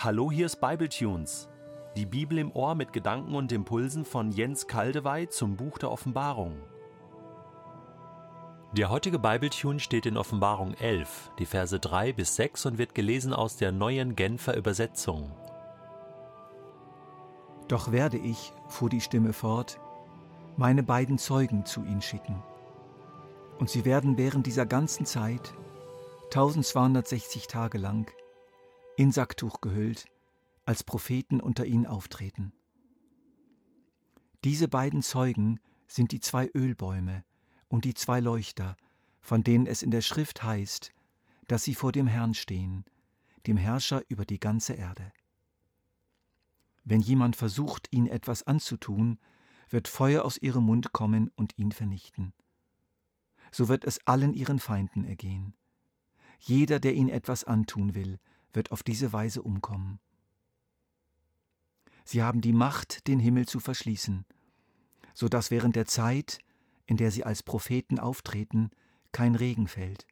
Hallo, hier ist Bibletunes. Die Bibel im Ohr mit Gedanken und Impulsen von Jens Kaldewey zum Buch der Offenbarung. Der heutige Bibletune steht in Offenbarung 11, die Verse 3 bis 6 und wird gelesen aus der neuen Genfer Übersetzung. Doch werde ich, fuhr die Stimme fort, meine beiden Zeugen zu ihnen schicken. Und sie werden während dieser ganzen Zeit, 1260 Tage lang, in Sacktuch gehüllt, als Propheten unter ihnen auftreten. Diese beiden Zeugen sind die zwei Ölbäume und die zwei Leuchter, von denen es in der Schrift heißt, dass sie vor dem Herrn stehen, dem Herrscher über die ganze Erde. Wenn jemand versucht, ihnen etwas anzutun, wird Feuer aus ihrem Mund kommen und ihn vernichten. So wird es allen ihren Feinden ergehen. Jeder, der ihnen etwas antun will, wird auf diese Weise umkommen. Sie haben die Macht, den Himmel zu verschließen, so dass während der Zeit, in der sie als Propheten auftreten, kein Regen fällt.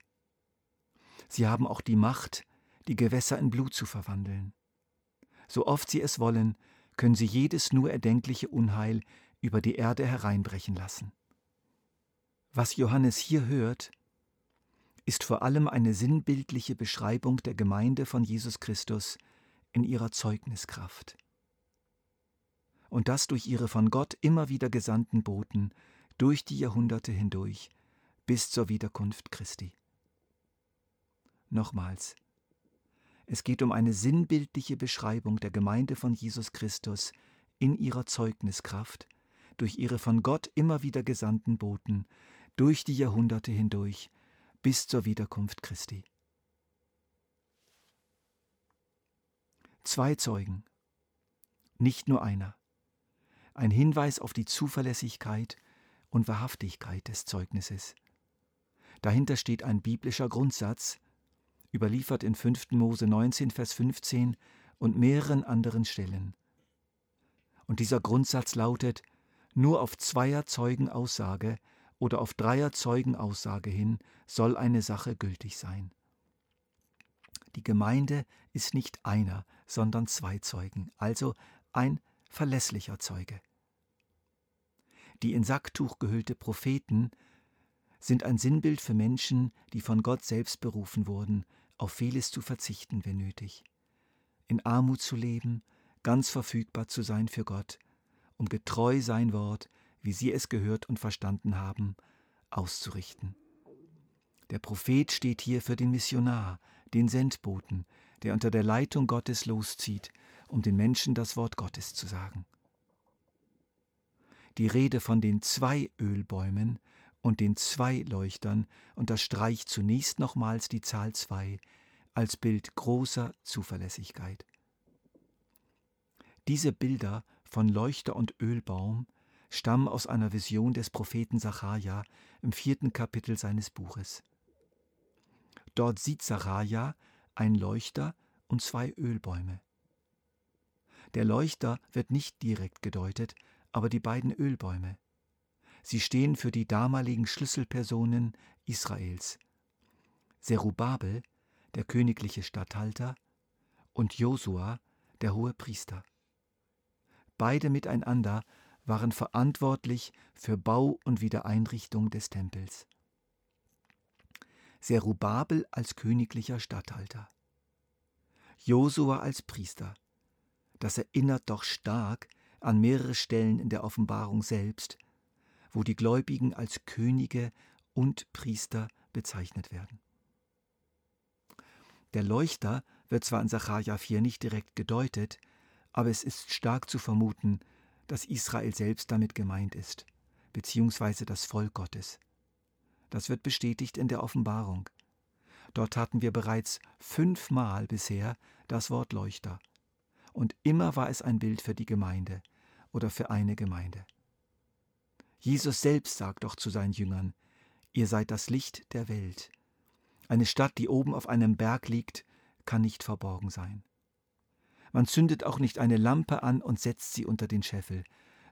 Sie haben auch die Macht, die Gewässer in Blut zu verwandeln. So oft sie es wollen, können sie jedes nur erdenkliche Unheil über die Erde hereinbrechen lassen. Was Johannes hier hört, ist vor allem eine sinnbildliche Beschreibung der Gemeinde von Jesus Christus in ihrer Zeugniskraft. Und das durch ihre von Gott immer wieder gesandten Boten durch die Jahrhunderte hindurch bis zur Wiederkunft Christi. Nochmals, es geht um eine sinnbildliche Beschreibung der Gemeinde von Jesus Christus in ihrer Zeugniskraft, durch ihre von Gott immer wieder gesandten Boten, durch die Jahrhunderte hindurch bis zur Wiederkunft Christi. Zwei Zeugen, nicht nur einer. Ein Hinweis auf die Zuverlässigkeit und Wahrhaftigkeit des Zeugnisses. Dahinter steht ein biblischer Grundsatz, überliefert in 5. Mose 19, Vers 15 und mehreren anderen Stellen. Und dieser Grundsatz lautet, nur auf zweier Zeugen Aussage oder auf dreier Zeugenaussage hin soll eine Sache gültig sein. Die Gemeinde ist nicht einer, sondern zwei Zeugen, also ein verlässlicher Zeuge. Die in Sacktuch gehüllte Propheten sind ein Sinnbild für Menschen, die von Gott selbst berufen wurden, auf vieles zu verzichten, wenn nötig, in Armut zu leben, ganz verfügbar zu sein für Gott, um getreu sein Wort wie sie es gehört und verstanden haben, auszurichten. Der Prophet steht hier für den Missionar, den Sendboten, der unter der Leitung Gottes loszieht, um den Menschen das Wort Gottes zu sagen. Die Rede von den zwei Ölbäumen und den zwei Leuchtern unterstreicht zunächst nochmals die Zahl zwei als Bild großer Zuverlässigkeit. Diese Bilder von Leuchter und Ölbaum stammen aus einer Vision des Propheten Sacharja im vierten Kapitel seines Buches. Dort sieht Sacharja ein Leuchter und zwei Ölbäume. Der Leuchter wird nicht direkt gedeutet, aber die beiden Ölbäume. Sie stehen für die damaligen Schlüsselpersonen Israels. Zerubabel, der königliche Statthalter, und Josua, der hohe Priester. Beide miteinander waren verantwortlich für Bau und Wiedereinrichtung des Tempels. Serubabel als königlicher Statthalter. Josua als Priester. Das erinnert doch stark an mehrere Stellen in der Offenbarung selbst, wo die Gläubigen als Könige und Priester bezeichnet werden. Der Leuchter wird zwar in Sacharja 4 nicht direkt gedeutet, aber es ist stark zu vermuten, dass Israel selbst damit gemeint ist, beziehungsweise das Volk Gottes. Das wird bestätigt in der Offenbarung. Dort hatten wir bereits fünfmal bisher das Wort Leuchter. Und immer war es ein Bild für die Gemeinde oder für eine Gemeinde. Jesus selbst sagt doch zu seinen Jüngern, ihr seid das Licht der Welt. Eine Stadt, die oben auf einem Berg liegt, kann nicht verborgen sein. Man zündet auch nicht eine Lampe an und setzt sie unter den Scheffel,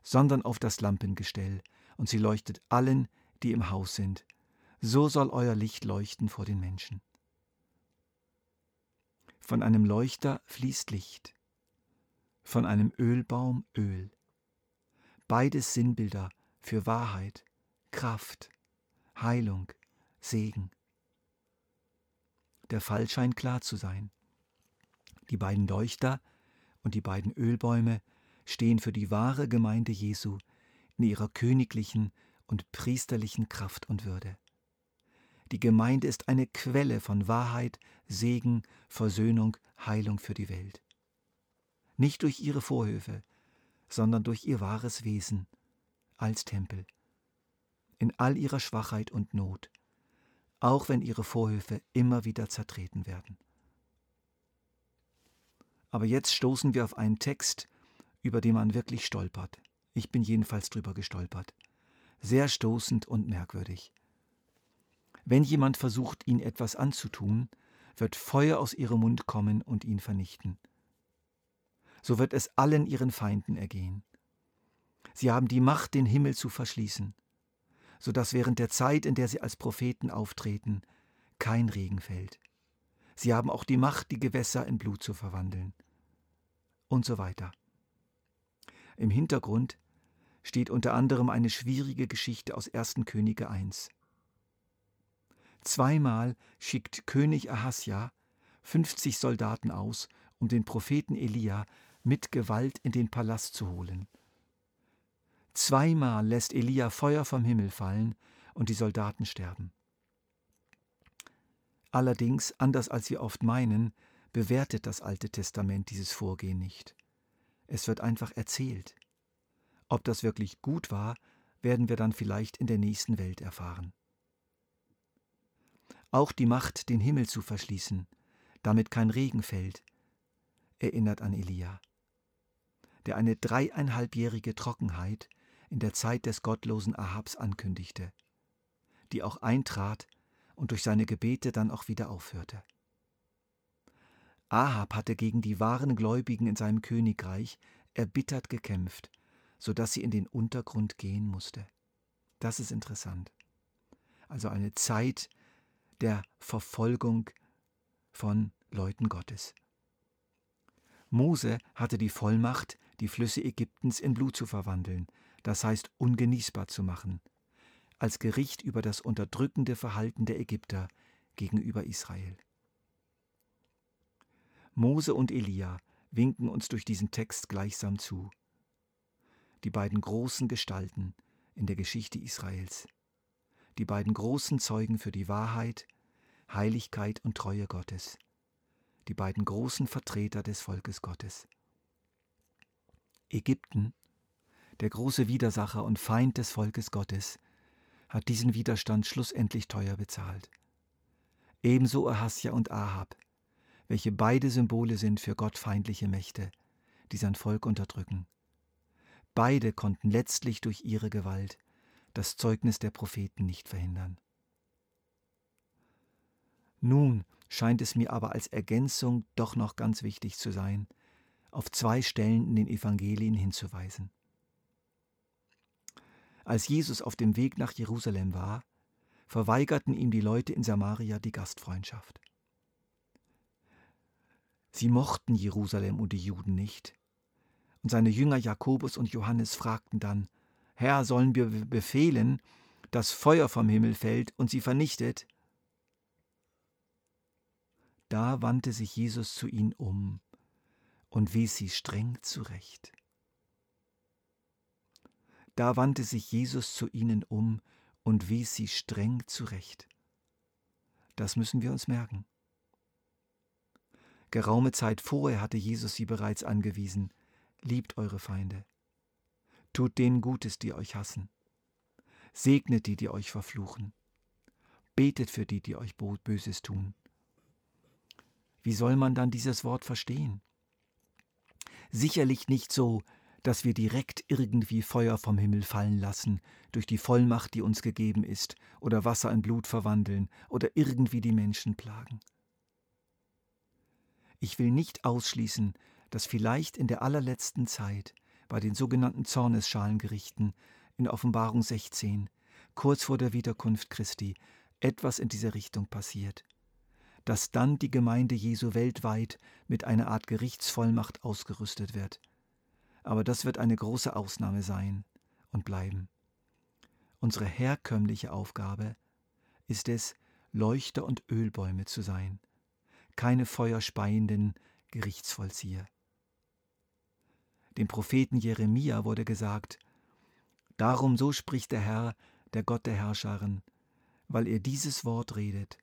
sondern auf das Lampengestell, und sie leuchtet allen, die im Haus sind. So soll euer Licht leuchten vor den Menschen. Von einem Leuchter fließt Licht, von einem Ölbaum Öl. Beides Sinnbilder für Wahrheit, Kraft, Heilung, Segen. Der Fall scheint klar zu sein. Die beiden Leuchter und die beiden Ölbäume stehen für die wahre Gemeinde Jesu in ihrer königlichen und priesterlichen Kraft und Würde. Die Gemeinde ist eine Quelle von Wahrheit, Segen, Versöhnung, Heilung für die Welt. Nicht durch ihre Vorhöfe, sondern durch ihr wahres Wesen als Tempel. In all ihrer Schwachheit und Not, auch wenn ihre Vorhöfe immer wieder zertreten werden. Aber jetzt stoßen wir auf einen Text, über den man wirklich stolpert. Ich bin jedenfalls drüber gestolpert. Sehr stoßend und merkwürdig. Wenn jemand versucht, ihn etwas anzutun, wird Feuer aus ihrem Mund kommen und ihn vernichten. So wird es allen ihren Feinden ergehen. Sie haben die Macht, den Himmel zu verschließen, so dass während der Zeit, in der sie als Propheten auftreten, kein Regen fällt. Sie haben auch die Macht, die Gewässer in Blut zu verwandeln. Und so weiter. Im Hintergrund steht unter anderem eine schwierige Geschichte aus 1. Könige 1. Zweimal schickt König Ahasja 50 Soldaten aus, um den Propheten Elia mit Gewalt in den Palast zu holen. Zweimal lässt Elia Feuer vom Himmel fallen und die Soldaten sterben. Allerdings, anders als wir oft meinen, bewertet das Alte Testament dieses Vorgehen nicht. Es wird einfach erzählt. Ob das wirklich gut war, werden wir dann vielleicht in der nächsten Welt erfahren auch die Macht, den Himmel zu verschließen, damit kein Regen fällt, erinnert an Elia, der eine dreieinhalbjährige Trockenheit in der Zeit des gottlosen Ahabs ankündigte, die auch eintrat und durch seine Gebete dann auch wieder aufhörte. Ahab hatte gegen die wahren Gläubigen in seinem Königreich erbittert gekämpft, so dass sie in den Untergrund gehen musste. Das ist interessant. Also eine Zeit, der Verfolgung von Leuten Gottes. Mose hatte die Vollmacht, die Flüsse Ägyptens in Blut zu verwandeln, das heißt ungenießbar zu machen, als Gericht über das unterdrückende Verhalten der Ägypter gegenüber Israel. Mose und Elia winken uns durch diesen Text gleichsam zu. Die beiden großen Gestalten in der Geschichte Israels. Die beiden großen Zeugen für die Wahrheit Heiligkeit und Treue Gottes, die beiden großen Vertreter des Volkes Gottes. Ägypten, der große Widersacher und Feind des Volkes Gottes, hat diesen Widerstand schlussendlich teuer bezahlt. Ebenso Ahasja und Ahab, welche beide Symbole sind für gottfeindliche Mächte, die sein Volk unterdrücken. Beide konnten letztlich durch ihre Gewalt das Zeugnis der Propheten nicht verhindern. Nun scheint es mir aber als Ergänzung doch noch ganz wichtig zu sein, auf zwei Stellen in den Evangelien hinzuweisen. Als Jesus auf dem Weg nach Jerusalem war, verweigerten ihm die Leute in Samaria die Gastfreundschaft. Sie mochten Jerusalem und die Juden nicht. Und seine Jünger Jakobus und Johannes fragten dann, Herr, sollen wir befehlen, dass Feuer vom Himmel fällt und sie vernichtet? Da wandte sich Jesus zu ihnen um und wies sie streng zurecht. Da wandte sich Jesus zu ihnen um und wies sie streng zurecht. Das müssen wir uns merken. Geraume Zeit vorher hatte Jesus sie bereits angewiesen, liebt eure Feinde, tut denen Gutes, die euch hassen, segnet die, die euch verfluchen, betet für die, die euch Böses tun. Wie soll man dann dieses Wort verstehen? Sicherlich nicht so, dass wir direkt irgendwie Feuer vom Himmel fallen lassen, durch die Vollmacht, die uns gegeben ist, oder Wasser in Blut verwandeln, oder irgendwie die Menschen plagen. Ich will nicht ausschließen, dass vielleicht in der allerletzten Zeit bei den sogenannten Zornesschalengerichten in Offenbarung 16, kurz vor der Wiederkunft Christi, etwas in dieser Richtung passiert dass dann die Gemeinde Jesu weltweit mit einer Art Gerichtsvollmacht ausgerüstet wird. Aber das wird eine große Ausnahme sein und bleiben. Unsere herkömmliche Aufgabe ist es, Leuchter und Ölbäume zu sein, keine feuerspeienden Gerichtsvollzieher. Dem Propheten Jeremia wurde gesagt, Darum so spricht der Herr, der Gott der Herrscharen, weil ihr dieses Wort redet.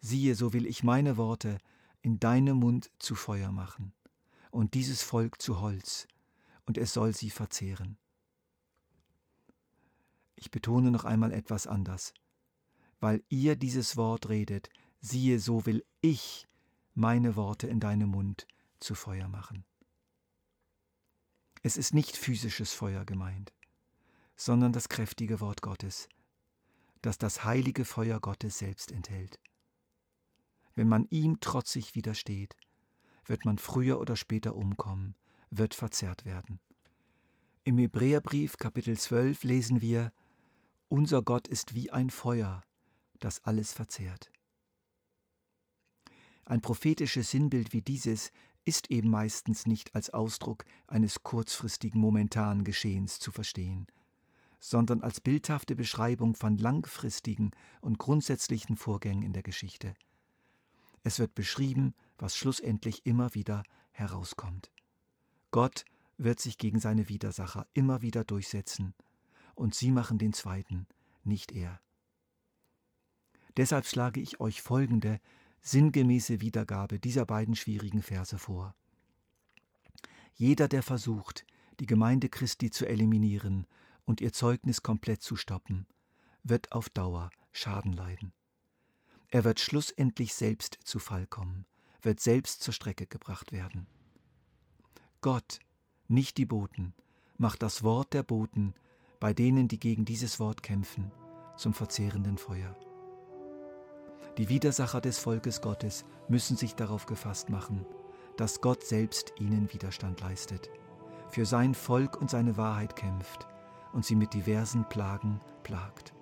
Siehe, so will ich meine Worte in deinem Mund zu Feuer machen und dieses Volk zu Holz, und es soll sie verzehren. Ich betone noch einmal etwas anders. Weil ihr dieses Wort redet, siehe, so will ich meine Worte in deinem Mund zu Feuer machen. Es ist nicht physisches Feuer gemeint, sondern das kräftige Wort Gottes, das das heilige Feuer Gottes selbst enthält. Wenn man ihm trotzig widersteht, wird man früher oder später umkommen, wird verzerrt werden. Im Hebräerbrief Kapitel 12 lesen wir, Unser Gott ist wie ein Feuer, das alles verzehrt. Ein prophetisches Sinnbild wie dieses ist eben meistens nicht als Ausdruck eines kurzfristigen momentanen Geschehens zu verstehen, sondern als bildhafte Beschreibung von langfristigen und grundsätzlichen Vorgängen in der Geschichte. Es wird beschrieben, was schlussendlich immer wieder herauskommt. Gott wird sich gegen seine Widersacher immer wieder durchsetzen, und sie machen den zweiten, nicht er. Deshalb schlage ich euch folgende sinngemäße Wiedergabe dieser beiden schwierigen Verse vor. Jeder, der versucht, die Gemeinde Christi zu eliminieren und ihr Zeugnis komplett zu stoppen, wird auf Dauer Schaden leiden. Er wird schlussendlich selbst zu Fall kommen, wird selbst zur Strecke gebracht werden. Gott, nicht die Boten, macht das Wort der Boten bei denen, die gegen dieses Wort kämpfen, zum verzehrenden Feuer. Die Widersacher des Volkes Gottes müssen sich darauf gefasst machen, dass Gott selbst ihnen Widerstand leistet, für sein Volk und seine Wahrheit kämpft und sie mit diversen Plagen plagt.